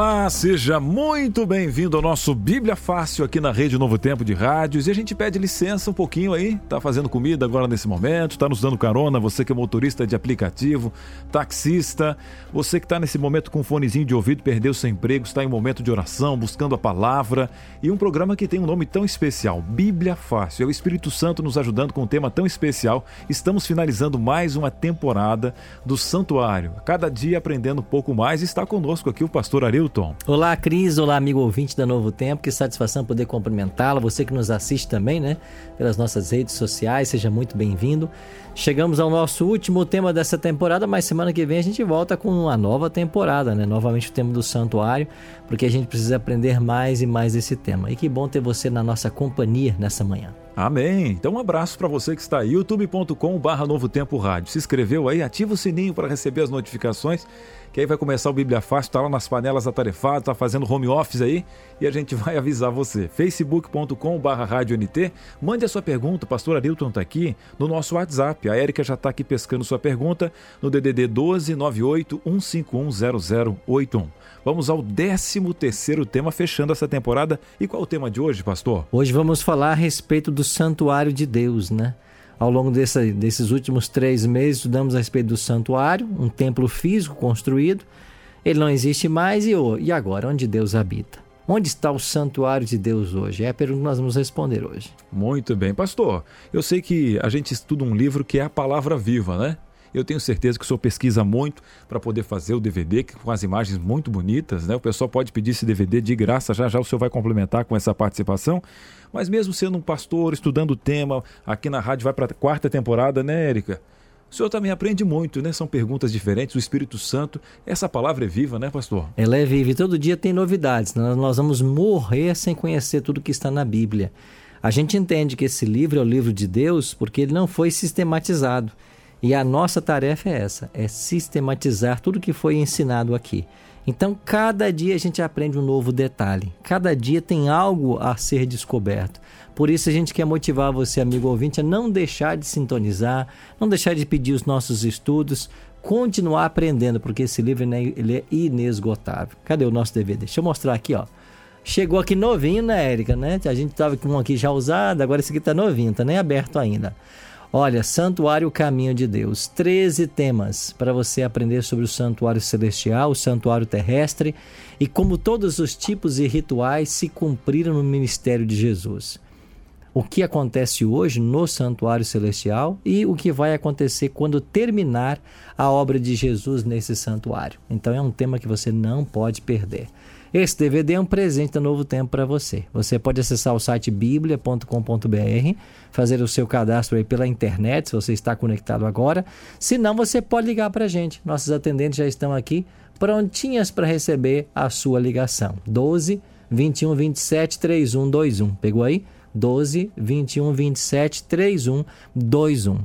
Olá, seja muito bem-vindo ao nosso Bíblia Fácil aqui na Rede Novo Tempo de Rádios. E a gente pede licença um pouquinho aí, tá fazendo comida agora nesse momento, tá nos dando carona, você que é motorista de aplicativo, taxista, você que está nesse momento com um fonezinho de ouvido, perdeu seu emprego, está em momento de oração, buscando a palavra. E um programa que tem um nome tão especial, Bíblia Fácil. É o Espírito Santo nos ajudando com um tema tão especial. Estamos finalizando mais uma temporada do Santuário. Cada dia aprendendo um pouco mais. Está conosco aqui o pastor Arilton. Olá, Cris. Olá, amigo ouvinte da Novo Tempo. Que satisfação poder cumprimentá-la. Você que nos assiste também, né? Pelas nossas redes sociais. Seja muito bem-vindo. Chegamos ao nosso último tema dessa temporada, mas semana que vem a gente volta com uma nova temporada, né? Novamente o tema do santuário, porque a gente precisa aprender mais e mais desse tema. E que bom ter você na nossa companhia nessa manhã. Amém. Então um abraço para você que está aí, youtube.com/barra Novo Tempo Rádio. Se inscreveu aí, ativa o sininho para receber as notificações que aí vai começar o Bíblia Fácil, tá lá nas panelas atarefadas, tá fazendo home office aí e a gente vai avisar você. facebook.com barra NT, mande a sua pergunta, o pastor Arilton tá aqui no nosso WhatsApp, a Érica já tá aqui pescando sua pergunta no DDD 12 98 151 0081. Vamos ao 13 terceiro tema, fechando essa temporada. E qual é o tema de hoje, pastor? Hoje vamos falar a respeito do santuário de Deus, né? Ao longo dessa, desses últimos três meses, estudamos a respeito do santuário, um templo físico construído. Ele não existe mais e, e agora? Onde Deus habita? Onde está o santuário de Deus hoje? É a pergunta que nós vamos responder hoje. Muito bem. Pastor, eu sei que a gente estuda um livro que é a palavra viva, né? Eu tenho certeza que o senhor pesquisa muito para poder fazer o DVD com as imagens muito bonitas, né? O pessoal pode pedir esse DVD de graça, já já o senhor vai complementar com essa participação. Mas mesmo sendo um pastor, estudando o tema, aqui na rádio vai para a quarta temporada, né, Érica? O senhor também aprende muito, né? São perguntas diferentes. O Espírito Santo, essa palavra é viva, né, pastor? Ela é viva e todo dia tem novidades. Nós vamos morrer sem conhecer tudo que está na Bíblia. A gente entende que esse livro é o livro de Deus porque ele não foi sistematizado. E a nossa tarefa é essa: é sistematizar tudo que foi ensinado aqui. Então, cada dia a gente aprende um novo detalhe, cada dia tem algo a ser descoberto. Por isso, a gente quer motivar você, amigo ouvinte, a não deixar de sintonizar, não deixar de pedir os nossos estudos, continuar aprendendo, porque esse livro né, ele é inesgotável. Cadê o nosso DVD? Deixa eu mostrar aqui, ó. Chegou aqui novinho, né, Érica? Né? A gente estava com um aqui já usado, agora esse aqui está novinho, tá nem aberto ainda. Olha, Santuário Caminho de Deus. 13 temas para você aprender sobre o santuário celestial, o santuário terrestre e como todos os tipos e rituais se cumpriram no ministério de Jesus. O que acontece hoje no santuário celestial e o que vai acontecer quando terminar a obra de Jesus nesse santuário. Então é um tema que você não pode perder. Esse DVD é um presente do Novo Tempo para você. Você pode acessar o site biblia.com.br, fazer o seu cadastro aí pela internet, se você está conectado agora. Se não, você pode ligar para a gente. Nossos atendentes já estão aqui prontinhas para receber a sua ligação. 12 21 27 3121. Pegou aí? 12 21 27 3121.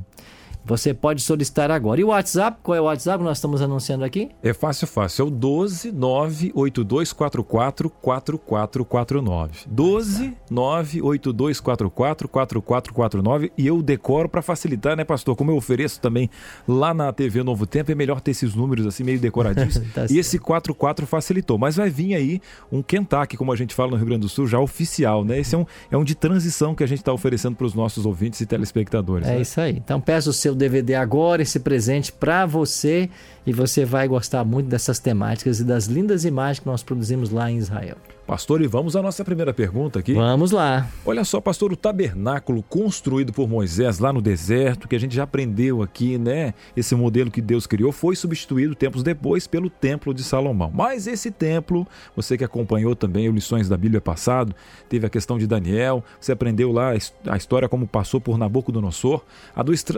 Você pode solicitar agora. E o WhatsApp, qual é o WhatsApp que nós estamos anunciando aqui? É fácil, fácil. É o 12 98244 4449. 12 98244 4449. E eu decoro para facilitar, né, pastor? Como eu ofereço também lá na TV Novo Tempo, é melhor ter esses números assim meio decoradinhos. tá e esse 44 facilitou. Mas vai vir aí um Kentucky, como a gente fala no Rio Grande do Sul, já oficial, né? Esse é um, é um de transição que a gente está oferecendo para os nossos ouvintes e telespectadores. É né? isso aí. Então peço o seu DVD agora, esse presente para você e você vai gostar muito dessas temáticas e das lindas imagens que nós produzimos lá em Israel. Pastor, e vamos à nossa primeira pergunta aqui. Vamos lá. Olha só, pastor, o tabernáculo construído por Moisés lá no deserto, que a gente já aprendeu aqui, né? Esse modelo que Deus criou foi substituído tempos depois pelo Templo de Salomão. Mas esse templo, você que acompanhou também lições da Bíblia passado, teve a questão de Daniel, você aprendeu lá a história como passou por Nabucodonosor.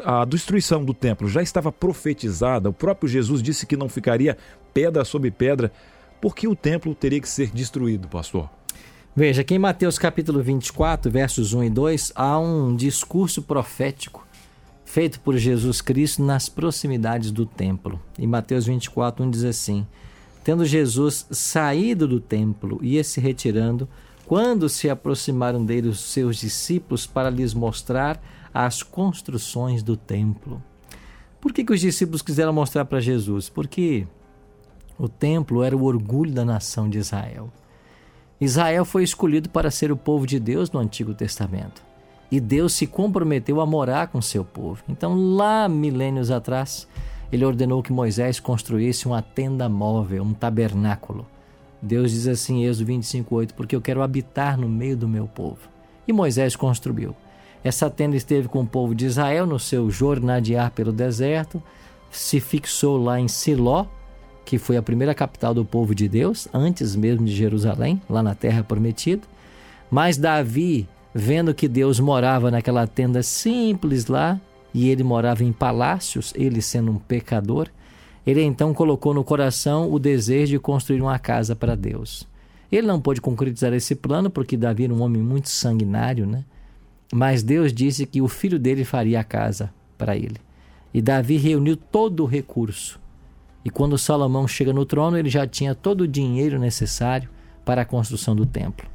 A destruição do templo já estava profetizada, o próprio Jesus disse que não ficaria pedra sobre pedra Por que o templo teria que ser destruído, pastor? Veja, aqui em Mateus capítulo 24, versos 1 e 2, há um discurso profético feito por Jesus Cristo nas proximidades do templo. Em Mateus 24, 1 diz assim: Tendo Jesus saído do templo, ia se retirando, quando se aproximaram dele os seus discípulos para lhes mostrar as construções do templo. Por que, que os discípulos quiseram mostrar para Jesus? Porque o templo era o orgulho da nação de Israel. Israel foi escolhido para ser o povo de Deus no Antigo Testamento. E Deus se comprometeu a morar com seu povo. Então, lá milênios atrás, ele ordenou que Moisés construísse uma tenda móvel, um tabernáculo. Deus diz assim em Êxodo 25:8, porque eu quero habitar no meio do meu povo. E Moisés construiu. Essa tenda esteve com o povo de Israel no seu jornadear pelo deserto, se fixou lá em Siló, que foi a primeira capital do povo de Deus, antes mesmo de Jerusalém, lá na terra prometida. Mas Davi, vendo que Deus morava naquela tenda simples lá, e ele morava em palácios, ele sendo um pecador, ele então colocou no coração o desejo de construir uma casa para Deus. Ele não pôde concretizar esse plano porque Davi era um homem muito sanguinário, né? Mas Deus disse que o filho dele faria a casa para ele. E Davi reuniu todo o recurso. E quando Salomão chega no trono, ele já tinha todo o dinheiro necessário para a construção do templo.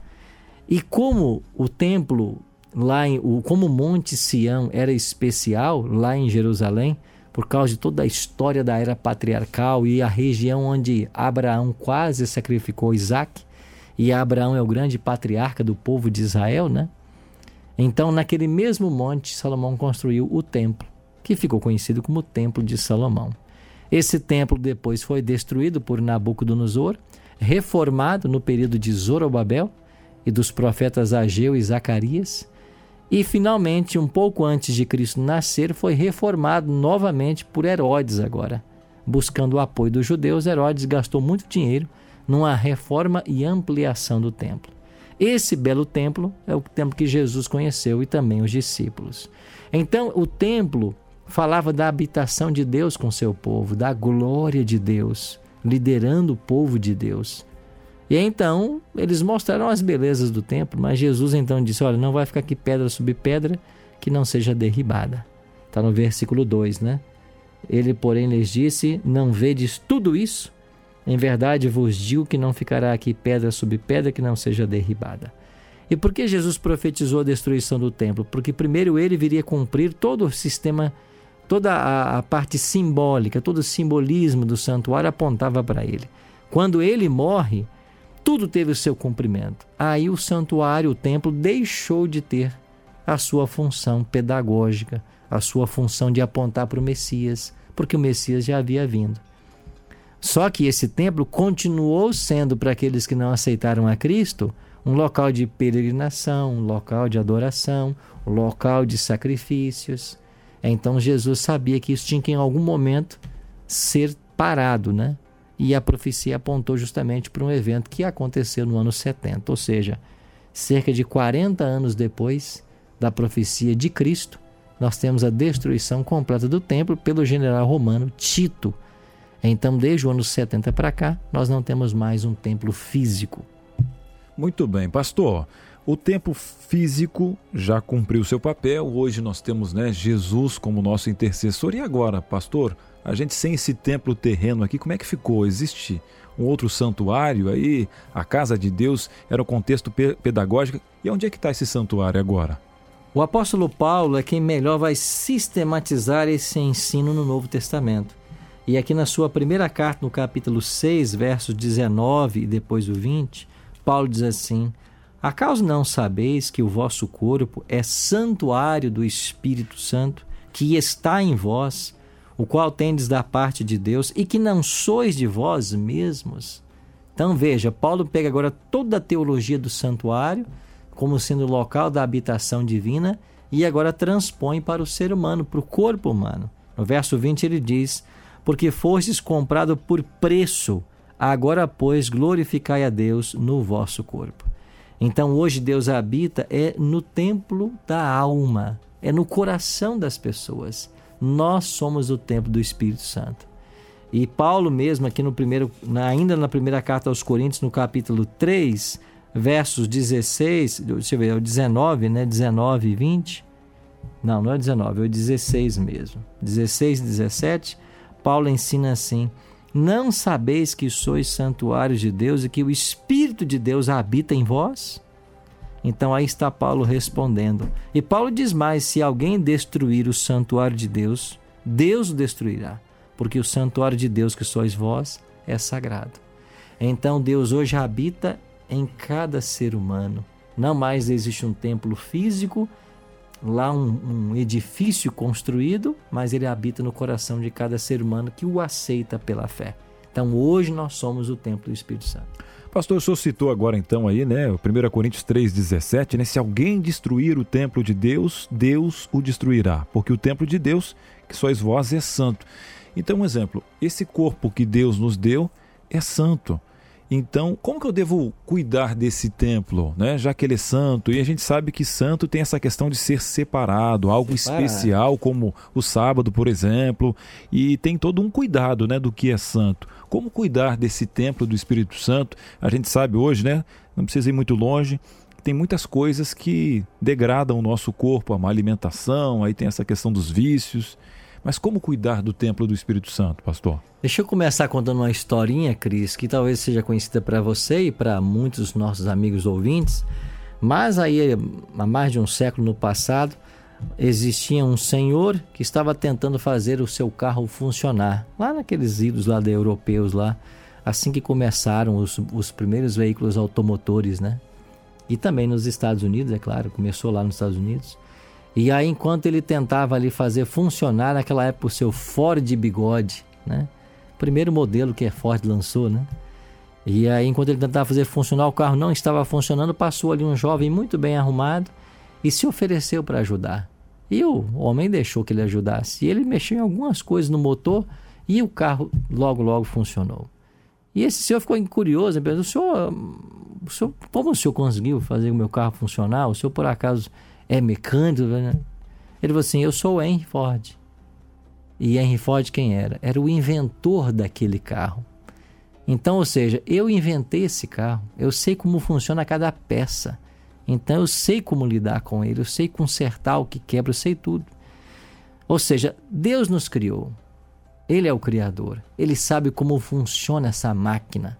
E como o templo lá em, como o Monte Sião era especial lá em Jerusalém, por causa de toda a história da era patriarcal e a região onde Abraão quase sacrificou Isaac, e Abraão é o grande patriarca do povo de Israel, né? Então, naquele mesmo monte, Salomão construiu o templo, que ficou conhecido como o Templo de Salomão. Esse templo depois foi destruído por Nabucodonosor, reformado no período de Zorobabel e dos profetas Ageu e Zacarias, e finalmente, um pouco antes de Cristo nascer, foi reformado novamente por Herodes agora. Buscando o apoio dos judeus, Herodes gastou muito dinheiro numa reforma e ampliação do templo. Esse belo templo é o templo que Jesus conheceu e também os discípulos. Então, o templo falava da habitação de Deus com seu povo, da glória de Deus, liderando o povo de Deus. E então eles mostraram as belezas do templo, mas Jesus então disse: Olha, não vai ficar aqui pedra sobre pedra que não seja derribada. Está no versículo 2, né? Ele, porém, lhes disse: Não vedes tudo isso? Em verdade vos digo que não ficará aqui pedra sobre pedra que não seja derribada. E por que Jesus profetizou a destruição do templo? Porque primeiro ele viria cumprir todo o sistema, toda a, a parte simbólica, todo o simbolismo do santuário apontava para ele. Quando ele morre, tudo teve o seu cumprimento. Aí o santuário, o templo, deixou de ter a sua função pedagógica, a sua função de apontar para o Messias, porque o Messias já havia vindo. Só que esse templo continuou sendo para aqueles que não aceitaram a Cristo um local de peregrinação, um local de adoração, um local de sacrifícios. Então Jesus sabia que isso tinha que em algum momento ser parado, né? E a profecia apontou justamente para um evento que aconteceu no ano 70, ou seja, cerca de 40 anos depois da profecia de Cristo, nós temos a destruição completa do templo pelo general romano Tito. Então, desde o ano 70 para cá, nós não temos mais um templo físico. Muito bem, pastor. O templo físico já cumpriu seu papel. Hoje nós temos né, Jesus como nosso intercessor. E agora, pastor? A gente sem esse templo terreno aqui, como é que ficou? Existe um outro santuário aí? A casa de Deus era o contexto pedagógico. E onde é que está esse santuário agora? O apóstolo Paulo é quem melhor vai sistematizar esse ensino no Novo Testamento. E aqui na sua primeira carta, no capítulo 6, versos 19 e depois o 20, Paulo diz assim: Acaso não sabeis que o vosso corpo é santuário do Espírito Santo, que está em vós, o qual tendes da parte de Deus e que não sois de vós mesmos. Então veja, Paulo pega agora toda a teologia do santuário como sendo o local da habitação divina e agora transpõe para o ser humano, para o corpo humano. No verso 20 ele diz: Porque fostes comprado por preço, agora, pois, glorificai a Deus no vosso corpo. Então hoje Deus habita é no templo da alma, é no coração das pessoas. Nós somos o templo do Espírito Santo. E Paulo mesmo aqui no primeiro, ainda na primeira carta aos Coríntios, no capítulo 3, versos 16, deixa eu ver, é o 19, né? 19 e 20. Não, não é 19, é o 16 mesmo. 16 e 17, Paulo ensina assim: Não sabeis que sois santuários de Deus e que o Espírito de Deus habita em vós? Então aí está Paulo respondendo. E Paulo diz mais: se alguém destruir o santuário de Deus, Deus o destruirá, porque o santuário de Deus que sois vós é sagrado. Então Deus hoje habita em cada ser humano. Não mais existe um templo físico, lá um, um, edifício construído, mas ele habita no coração de cada ser humano que o aceita pela fé. Então hoje nós somos o templo do Espírito Santo. Pastor, o senhor citou agora então aí, né, 1 Coríntios 3,17, né, se alguém destruir o templo de Deus, Deus o destruirá, porque o templo de Deus, que sois vós, é santo. Então, um exemplo, esse corpo que Deus nos deu é santo. Então, como que eu devo cuidar desse templo, né? Já que ele é santo, e a gente sabe que santo tem essa questão de ser separado, algo Separado. especial, como o sábado, por exemplo, e tem todo um cuidado, né, do que é santo. Como cuidar desse templo do Espírito Santo? A gente sabe hoje, né? Não precisa ir muito longe, tem muitas coisas que degradam o nosso corpo, a má alimentação, aí tem essa questão dos vícios. Mas como cuidar do templo do Espírito Santo, pastor? Deixa eu começar contando uma historinha, Cris, que talvez seja conhecida para você e para muitos nossos amigos ouvintes. Mas aí, há mais de um século no passado, existia um senhor que estava tentando fazer o seu carro funcionar. Lá naqueles idos lá de europeus lá, assim que começaram os, os primeiros veículos automotores, né? E também nos Estados Unidos, é claro, começou lá nos Estados Unidos. E aí, enquanto ele tentava ali fazer funcionar naquela época o seu Ford bigode, né? Primeiro modelo que a Ford lançou, né? E aí, enquanto ele tentava fazer funcionar, o carro não estava funcionando, passou ali um jovem muito bem arrumado e se ofereceu para ajudar. E o homem deixou que ele ajudasse. E ele mexeu em algumas coisas no motor e o carro logo, logo funcionou. E esse senhor ficou curioso, perguntou, o senhor, o senhor, como o senhor conseguiu fazer o meu carro funcionar? O senhor, por acaso, é mecânico. Né? Ele falou assim: Eu sou o Henry Ford. E Henry Ford quem era? Era o inventor daquele carro. Então, ou seja, eu inventei esse carro, eu sei como funciona cada peça. Então eu sei como lidar com ele, eu sei consertar o que quebra, eu sei tudo. Ou seja, Deus nos criou. Ele é o criador. Ele sabe como funciona essa máquina.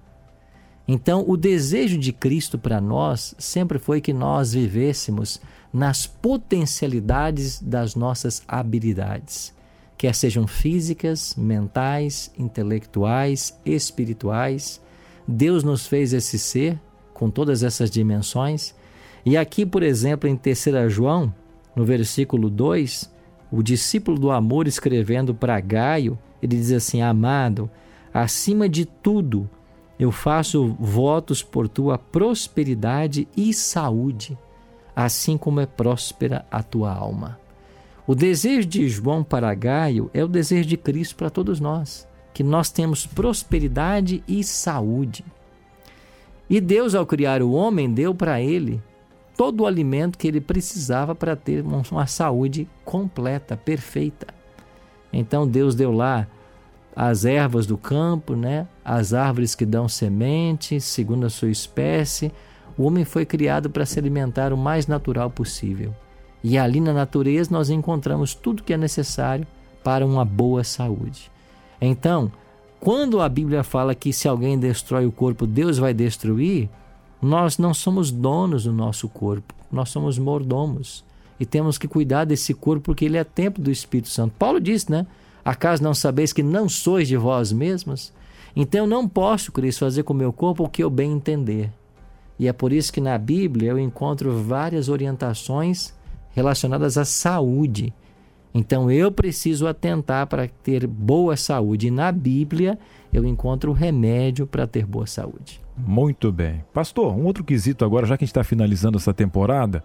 Então, o desejo de Cristo para nós sempre foi que nós vivêssemos nas potencialidades das nossas habilidades, quer sejam físicas, mentais, intelectuais, espirituais. Deus nos fez esse ser com todas essas dimensões. E aqui, por exemplo, em 3 João, no versículo 2, o discípulo do amor escrevendo para Gaio, ele diz assim: Amado, acima de tudo, eu faço votos por tua prosperidade e saúde assim como é próspera a tua alma. O desejo de João para Gaio é o desejo de Cristo para todos nós, que nós temos prosperidade e saúde. E Deus, ao criar o homem, deu para ele todo o alimento que ele precisava para ter uma saúde completa, perfeita. Então Deus deu lá as ervas do campo, né? as árvores que dão semente, segundo a sua espécie, o homem foi criado para se alimentar o mais natural possível. E ali na natureza nós encontramos tudo que é necessário para uma boa saúde. Então, quando a Bíblia fala que se alguém destrói o corpo, Deus vai destruir, nós não somos donos do nosso corpo, nós somos mordomos. E temos que cuidar desse corpo porque ele é templo do Espírito Santo. Paulo disse, né? Acaso não sabeis que não sois de vós mesmos? Então eu não posso, Cristo, fazer com o meu corpo o que eu bem entender. E é por isso que na Bíblia eu encontro várias orientações relacionadas à saúde. Então eu preciso atentar para ter boa saúde. E na Bíblia eu encontro o remédio para ter boa saúde. Muito bem. Pastor, um outro quesito agora, já que a gente está finalizando essa temporada,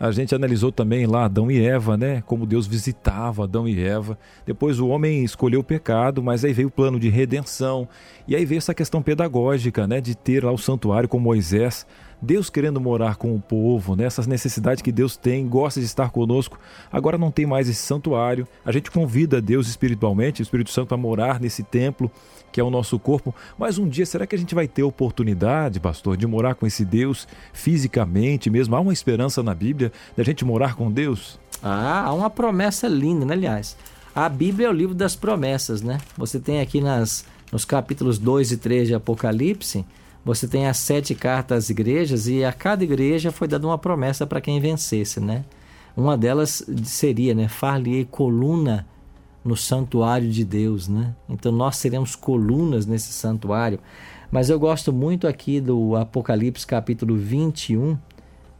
a gente analisou também lá Adão e Eva, né? Como Deus visitava Adão e Eva. Depois o homem escolheu o pecado, mas aí veio o plano de redenção. E aí veio essa questão pedagógica, né? De ter lá o santuário com Moisés Deus querendo morar com o povo, né? necessidades que Deus tem, gosta de estar conosco. Agora não tem mais esse santuário. A gente convida Deus espiritualmente, o Espírito Santo, a morar nesse templo que é o nosso corpo. Mas um dia, será que a gente vai ter oportunidade, pastor, de morar com esse Deus fisicamente mesmo? Há uma esperança na Bíblia da gente morar com Deus? Ah, há uma promessa linda, né? Aliás, a Bíblia é o livro das promessas, né? Você tem aqui nas, nos capítulos 2 e 3 de Apocalipse você tem as sete cartas às igrejas e a cada igreja foi dada uma promessa para quem vencesse, né? Uma delas seria, né, far-lhe coluna no santuário de Deus, né? Então nós seremos colunas nesse santuário. Mas eu gosto muito aqui do Apocalipse capítulo 21,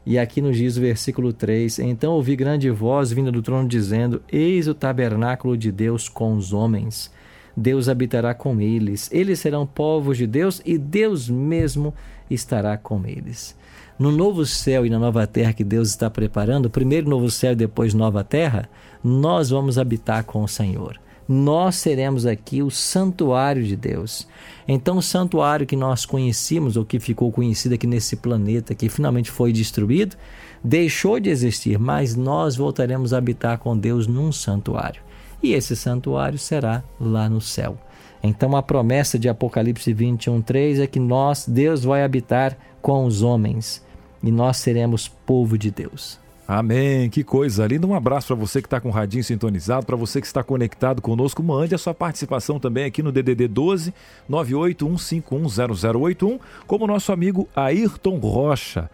e aqui nos diz o versículo 3: Então ouvi grande voz vinda do trono dizendo: Eis o tabernáculo de Deus com os homens Deus habitará com eles. Eles serão povos de Deus e Deus mesmo estará com eles. No novo céu e na nova terra que Deus está preparando, primeiro novo céu e depois nova terra, nós vamos habitar com o Senhor. Nós seremos aqui o santuário de Deus. Então, o santuário que nós conhecíamos, ou que ficou conhecido aqui nesse planeta, que finalmente foi destruído, deixou de existir, mas nós voltaremos a habitar com Deus num santuário e esse santuário será lá no céu. Então a promessa de Apocalipse 21:3 é que nós, Deus vai habitar com os homens e nós seremos povo de Deus. Amém, que coisa linda. Um abraço para você que está com o radinho sintonizado, para você que está conectado conosco. Mande a sua participação também aqui no DDD 12 981510081, como nosso amigo Ayrton Rocha.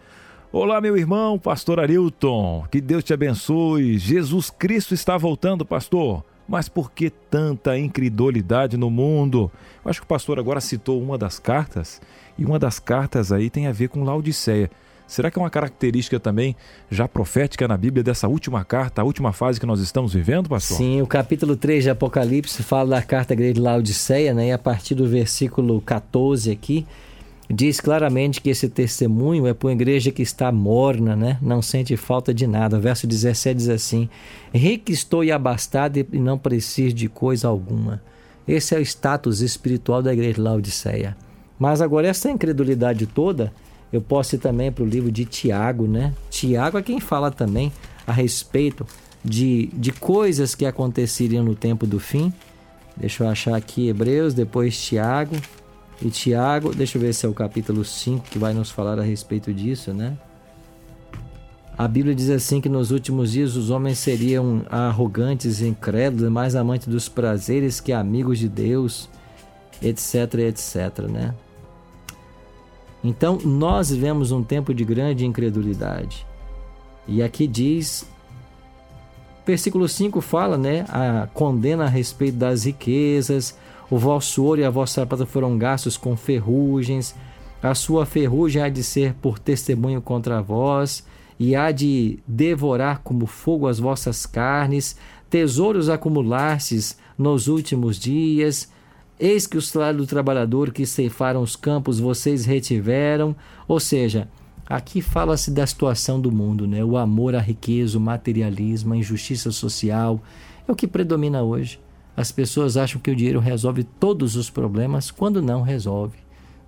Olá, meu irmão, pastor Arilton. Que Deus te abençoe. Jesus Cristo está voltando, pastor. Mas por que tanta incredulidade no mundo? Eu acho que o pastor agora citou uma das cartas, e uma das cartas aí tem a ver com Laodiceia. Será que é uma característica também já profética na Bíblia dessa última carta, a última fase que nós estamos vivendo, pastor? Sim, o capítulo 3 de Apocalipse fala da carta à igreja de Laodiceia, né? E a partir do versículo 14 aqui, diz claramente que esse testemunho é para uma igreja que está morna, né? não sente falta de nada. O verso 17 diz assim: Rico estou e abastado e não preciso de coisa alguma. Esse é o status espiritual da igreja de Laodiceia. Mas agora, essa incredulidade toda, eu posso ir também para o livro de Tiago, né? Tiago é quem fala também a respeito de, de coisas que aconteceriam no tempo do fim. Deixa eu achar aqui Hebreus, depois Tiago. E Tiago, deixa eu ver se é o capítulo 5 que vai nos falar a respeito disso, né? A Bíblia diz assim que nos últimos dias os homens seriam arrogantes, incrédulos, mais amantes dos prazeres que amigos de Deus, etc, etc, né? Então, nós vivemos um tempo de grande incredulidade. E aqui diz versículo 5 fala, né, a condena a respeito das riquezas, o vosso ouro e a vossa prata foram gastos com ferrugens, a sua ferrugem há de ser por testemunho contra vós, e há de devorar como fogo as vossas carnes, tesouros acumulastes nos últimos dias. Eis que o salário do trabalhador que ceifaram os campos vocês retiveram. Ou seja, aqui fala-se da situação do mundo, né? O amor à riqueza, o materialismo, a injustiça social é o que predomina hoje. As pessoas acham que o dinheiro resolve todos os problemas, quando não resolve.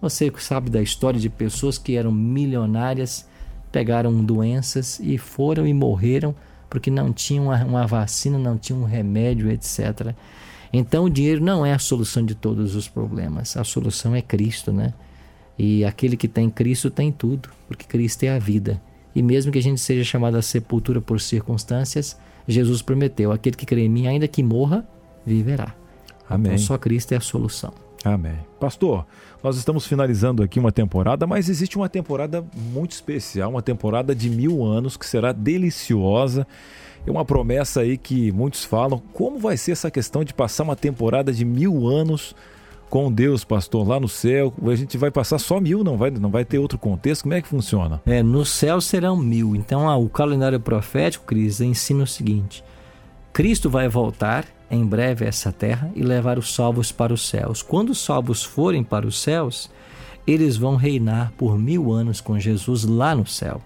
Você sabe da história de pessoas que eram milionárias, pegaram doenças e foram e morreram porque não tinham uma, uma vacina, não tinham um remédio, etc. Então o dinheiro não é a solução de todos os problemas. A solução é Cristo, né? E aquele que tem Cristo tem tudo, porque Cristo é a vida. E mesmo que a gente seja chamado à sepultura por circunstâncias, Jesus prometeu: aquele que crê em mim, ainda que morra, viverá. Amém. Então, só Cristo é a solução. Amém. Pastor, nós estamos finalizando aqui uma temporada, mas existe uma temporada muito especial, uma temporada de mil anos que será deliciosa. É uma promessa aí que muitos falam. Como vai ser essa questão de passar uma temporada de mil anos com Deus, pastor, lá no céu? A gente vai passar só mil, não vai, não vai ter outro contexto? Como é que funciona? É, no céu serão mil. Então, ah, o calendário profético, Cris, ensina o seguinte: Cristo vai voltar em breve essa terra e levar os salvos para os céus. Quando os salvos forem para os céus, eles vão reinar por mil anos com Jesus lá no céu.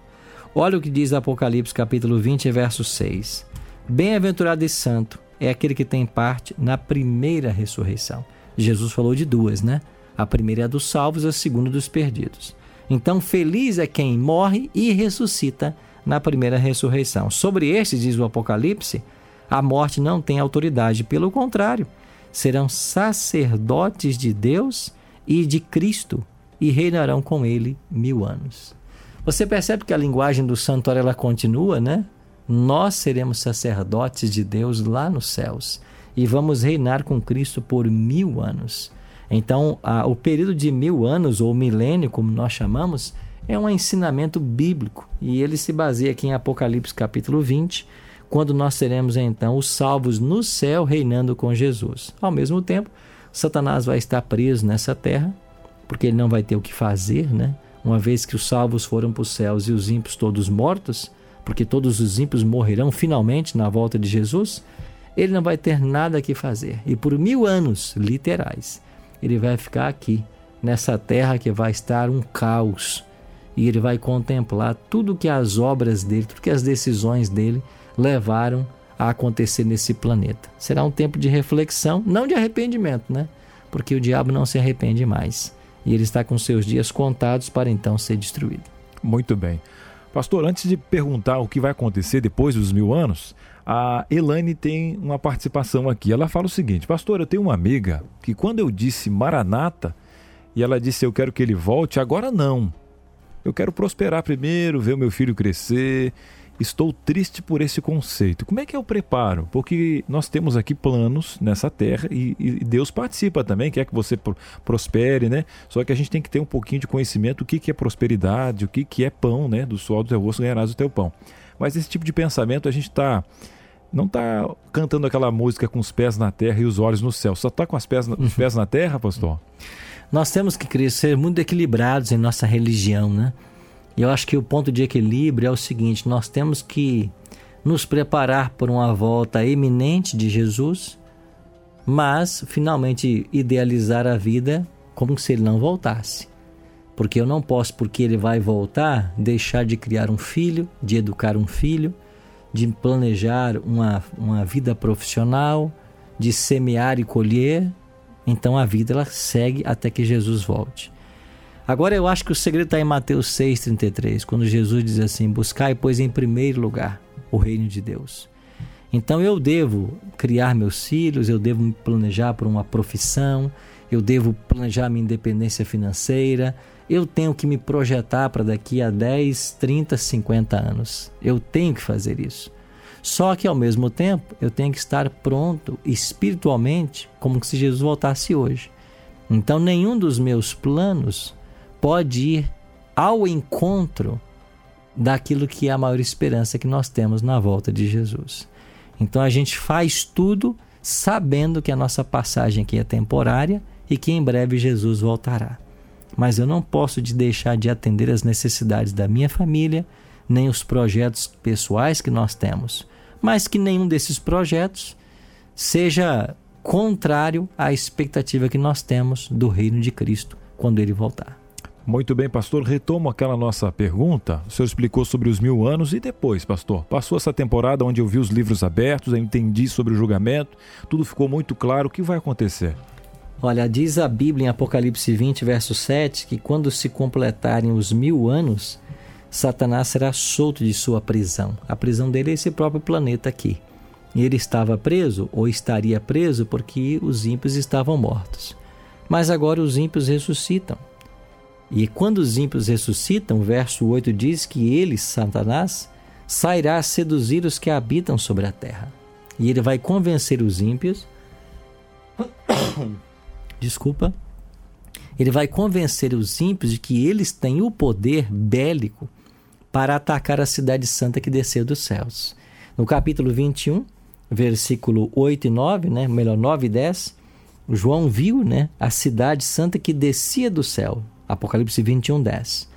Olha o que diz Apocalipse capítulo 20, verso 6. Bem-aventurado e santo é aquele que tem parte na primeira ressurreição. Jesus falou de duas, né? A primeira é a dos salvos, a segunda dos perdidos. Então, feliz é quem morre e ressuscita na primeira ressurreição. Sobre este, diz o Apocalipse, a morte não tem autoridade, pelo contrário, serão sacerdotes de Deus e de Cristo e reinarão com ele mil anos. Você percebe que a linguagem do santuário ela continua, né? Nós seremos sacerdotes de Deus lá nos céus e vamos reinar com Cristo por mil anos. Então, a, o período de mil anos, ou milênio, como nós chamamos, é um ensinamento bíblico e ele se baseia aqui em Apocalipse capítulo 20, quando nós seremos então os salvos no céu reinando com Jesus. Ao mesmo tempo, Satanás vai estar preso nessa terra, porque ele não vai ter o que fazer, né? Uma vez que os salvos foram para os céus e os ímpios todos mortos, porque todos os ímpios morrerão finalmente na volta de Jesus, ele não vai ter nada que fazer. E por mil anos literais, ele vai ficar aqui, nessa terra que vai estar um caos. E ele vai contemplar tudo que as obras dele, tudo que as decisões dele levaram a acontecer nesse planeta. Será um tempo de reflexão, não de arrependimento, né? Porque o diabo não se arrepende mais. E ele está com seus dias contados para então ser destruído. Muito bem. Pastor, antes de perguntar o que vai acontecer depois dos mil anos, a Elaine tem uma participação aqui. Ela fala o seguinte: Pastor, eu tenho uma amiga que quando eu disse Maranata e ela disse eu quero que ele volte, agora não. Eu quero prosperar primeiro, ver o meu filho crescer. Estou triste por esse conceito. Como é que eu preparo? Porque nós temos aqui planos nessa terra e, e Deus participa também, quer que você prospere, né? Só que a gente tem que ter um pouquinho de conhecimento do que, que é prosperidade, o que, que é pão, né? Do suor do teu osso ganharás o teu pão. Mas esse tipo de pensamento a gente está não está cantando aquela música com os pés na terra e os olhos no céu, só está com os pés, os pés na terra, pastor? Nós temos que crescer muito equilibrados em nossa religião, né? E eu acho que o ponto de equilíbrio é o seguinte: nós temos que nos preparar por uma volta eminente de Jesus, mas finalmente idealizar a vida como se ele não voltasse. Porque eu não posso, porque ele vai voltar, deixar de criar um filho, de educar um filho, de planejar uma, uma vida profissional, de semear e colher. Então a vida ela segue até que Jesus volte. Agora eu acho que o segredo está em Mateus 6,33, quando Jesus diz assim: Buscai, pois, em primeiro lugar o reino de Deus. Então eu devo criar meus filhos, eu devo me planejar por uma profissão, eu devo planejar minha independência financeira, eu tenho que me projetar para daqui a 10, 30, 50 anos. Eu tenho que fazer isso. Só que ao mesmo tempo eu tenho que estar pronto espiritualmente, como se Jesus voltasse hoje. Então nenhum dos meus planos pode ir ao encontro daquilo que é a maior esperança que nós temos na volta de Jesus. Então a gente faz tudo sabendo que a nossa passagem aqui é temporária e que em breve Jesus voltará mas eu não posso de deixar de atender as necessidades da minha família, nem os projetos pessoais que nós temos, mas que nenhum desses projetos seja contrário à expectativa que nós temos do reino de Cristo quando ele voltar. Muito bem, pastor. Retomo aquela nossa pergunta. O senhor explicou sobre os mil anos e depois, pastor? Passou essa temporada onde eu vi os livros abertos, eu entendi sobre o julgamento, tudo ficou muito claro. O que vai acontecer? Olha, diz a Bíblia em Apocalipse 20, verso 7, que quando se completarem os mil anos, Satanás será solto de sua prisão. A prisão dele é esse próprio planeta aqui. E ele estava preso, ou estaria preso, porque os ímpios estavam mortos. Mas agora os ímpios ressuscitam. E quando os ímpios ressuscitam, verso 8 diz que ele, Satanás, sairá a seduzir os que habitam sobre a terra. E ele vai convencer os ímpios desculpa, ele vai convencer os ímpios de que eles têm o poder bélico para atacar a cidade santa que desceu dos céus. No capítulo 21, versículo 8 e 9, né, melhor 9 e 10, João viu né, a cidade santa que descia do céu. Apocalipse 21, 10.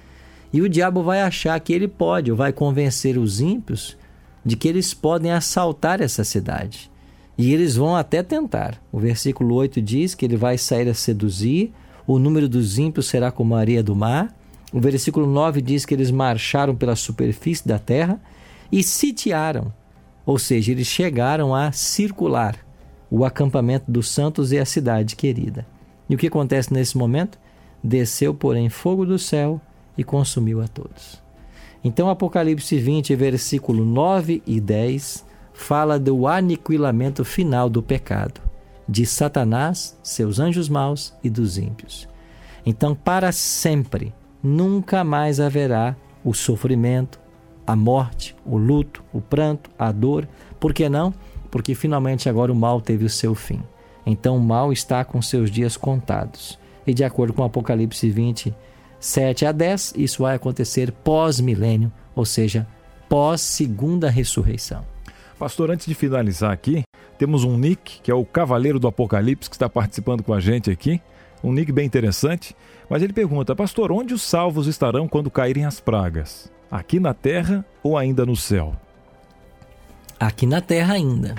E o diabo vai achar que ele pode, ou vai convencer os ímpios de que eles podem assaltar essa cidade. E eles vão até tentar. O versículo 8 diz que ele vai sair a seduzir, o número dos ímpios será como a areia do mar. O versículo 9 diz que eles marcharam pela superfície da terra e sitiaram, ou seja, eles chegaram a circular o acampamento dos santos e a cidade querida. E o que acontece nesse momento? Desceu, porém, fogo do céu e consumiu a todos. Então, Apocalipse 20, versículo 9 e 10 fala do aniquilamento final do pecado, de Satanás, seus anjos maus e dos ímpios. Então, para sempre, nunca mais haverá o sofrimento, a morte, o luto, o pranto, a dor. Por que não? Porque finalmente agora o mal teve o seu fim. Então o mal está com seus dias contados. E de acordo com Apocalipse 20, 7 a 10, isso vai acontecer pós-milênio, ou seja, pós-segunda ressurreição. Pastor, antes de finalizar aqui, temos um nick, que é o Cavaleiro do Apocalipse, que está participando com a gente aqui. Um nick bem interessante. Mas ele pergunta, pastor, onde os salvos estarão quando caírem as pragas? Aqui na terra ou ainda no céu? Aqui na terra ainda.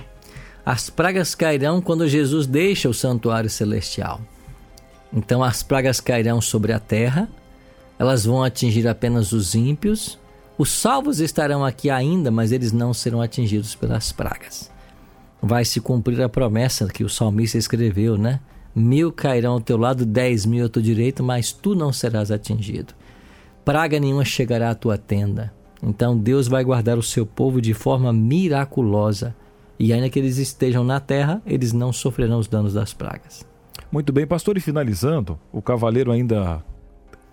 As pragas cairão quando Jesus deixa o santuário celestial. Então as pragas cairão sobre a terra elas vão atingir apenas os ímpios. Os salvos estarão aqui ainda, mas eles não serão atingidos pelas pragas. Vai se cumprir a promessa que o salmista escreveu, né? Mil cairão ao teu lado, dez mil ao teu direito, mas tu não serás atingido. Praga nenhuma chegará à tua tenda. Então Deus vai guardar o seu povo de forma miraculosa. E ainda que eles estejam na terra, eles não sofrerão os danos das pragas. Muito bem, pastor, e finalizando, o cavaleiro ainda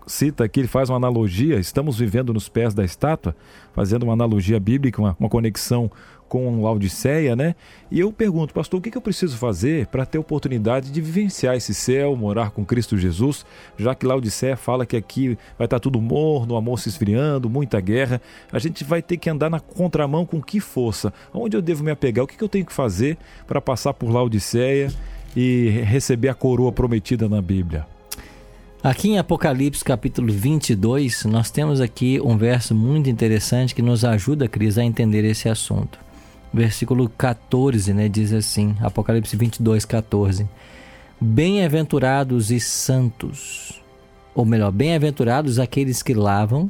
cita aqui, ele faz uma analogia, estamos vivendo nos pés da estátua, fazendo uma analogia bíblica, uma, uma conexão com Laodiceia, né? E eu pergunto, pastor, o que, que eu preciso fazer para ter oportunidade de vivenciar esse céu, morar com Cristo Jesus, já que Laodiceia fala que aqui vai estar tá tudo morno, o amor se esfriando, muita guerra, a gente vai ter que andar na contramão com que força? Onde eu devo me apegar? O que, que eu tenho que fazer para passar por Laodiceia e receber a coroa prometida na Bíblia? Aqui em Apocalipse capítulo 22, nós temos aqui um verso muito interessante que nos ajuda, Cris, a entender esse assunto. Versículo 14, né, diz assim, Apocalipse 22, 14. Bem-aventurados e santos, ou melhor, bem-aventurados aqueles que lavam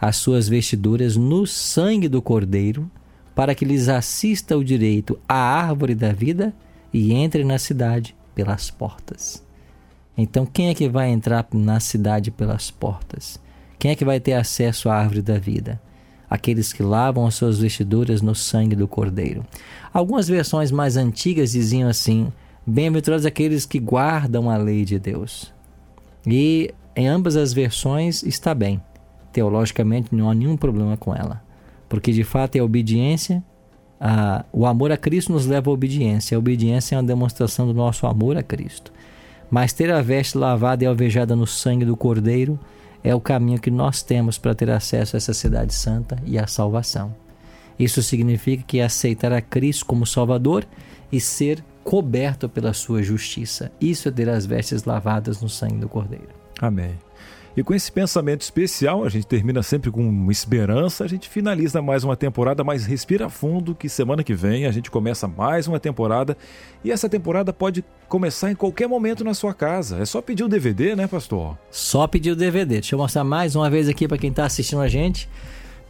as suas vestiduras no sangue do Cordeiro, para que lhes assista o direito à árvore da vida e entre na cidade pelas portas. Então, quem é que vai entrar na cidade pelas portas? Quem é que vai ter acesso à árvore da vida? Aqueles que lavam as suas vestiduras no sangue do Cordeiro. Algumas versões mais antigas diziam assim: Bem-aventurados aqueles que guardam a lei de Deus. E em ambas as versões está bem. Teologicamente não há nenhum problema com ela. Porque de fato é obediência, o amor a Cristo nos leva à obediência. A obediência é uma demonstração do nosso amor a Cristo. Mas ter a veste lavada e alvejada no sangue do Cordeiro é o caminho que nós temos para ter acesso a essa cidade santa e à salvação. Isso significa que aceitar a Cristo como Salvador e ser coberto pela sua justiça. Isso é ter as vestes lavadas no sangue do Cordeiro. Amém. E com esse pensamento especial, a gente termina sempre com esperança, a gente finaliza mais uma temporada, mas respira fundo que semana que vem a gente começa mais uma temporada e essa temporada pode começar em qualquer momento na sua casa. É só pedir o DVD, né, pastor? Só pedir o DVD. Deixa eu mostrar mais uma vez aqui para quem está assistindo a gente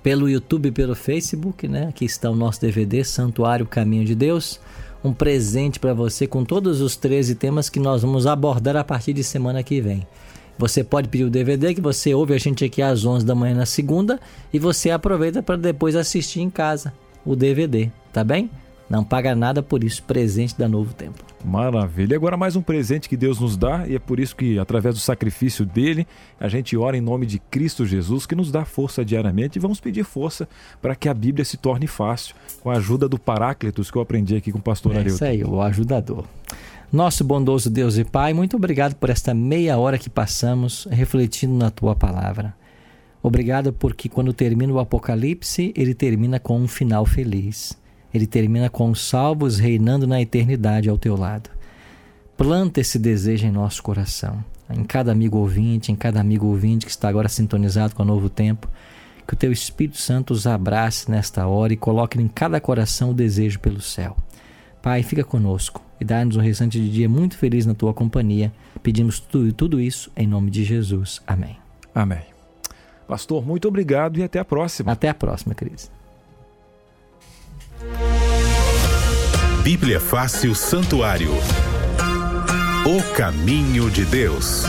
pelo YouTube e pelo Facebook, né? Aqui está o nosso DVD Santuário Caminho de Deus. Um presente para você com todos os 13 temas que nós vamos abordar a partir de semana que vem. Você pode pedir o DVD que você ouve a gente aqui às 11 da manhã na segunda e você aproveita para depois assistir em casa o DVD, tá bem? Não paga nada por isso, presente da Novo Tempo. Maravilha. E agora mais um presente que Deus nos dá, e é por isso que, através do sacrifício dele, a gente ora em nome de Cristo Jesus, que nos dá força diariamente, e vamos pedir força para que a Bíblia se torne fácil, com a ajuda do Paráclitos que eu aprendi aqui com o pastor é Isso aí, o ajudador. Nosso bondoso Deus e Pai, muito obrigado por esta meia hora que passamos refletindo na tua palavra. Obrigado porque quando termina o Apocalipse, ele termina com um final feliz. Ele termina com os salvos reinando na eternidade ao teu lado. Planta esse desejo em nosso coração, em cada amigo ouvinte, em cada amigo ouvinte que está agora sintonizado com o novo tempo. Que o teu Espírito Santo os abrace nesta hora e coloque em cada coração o desejo pelo céu. Pai, fica conosco e dá-nos um restante de dia muito feliz na tua companhia. Pedimos tudo, tudo isso em nome de Jesus. Amém. Amém. Pastor, muito obrigado e até a próxima. Até a próxima, Cris. Bíblia Fácil Santuário. O caminho de Deus.